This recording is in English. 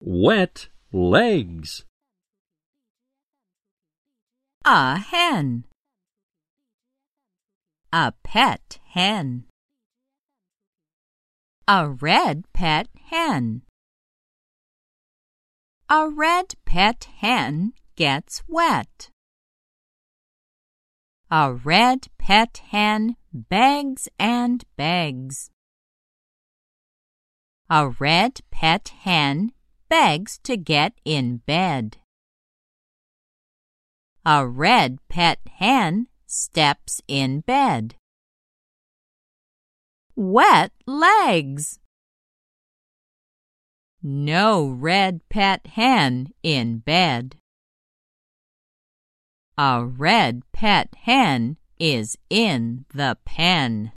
Wet legs. A hen. A pet hen. A red pet hen. A red pet hen gets wet. A red pet hen begs and begs. A red pet hen begs to get in bed. A red pet hen steps in bed. Wet legs! No red pet hen in bed. A red pet hen is in the pen.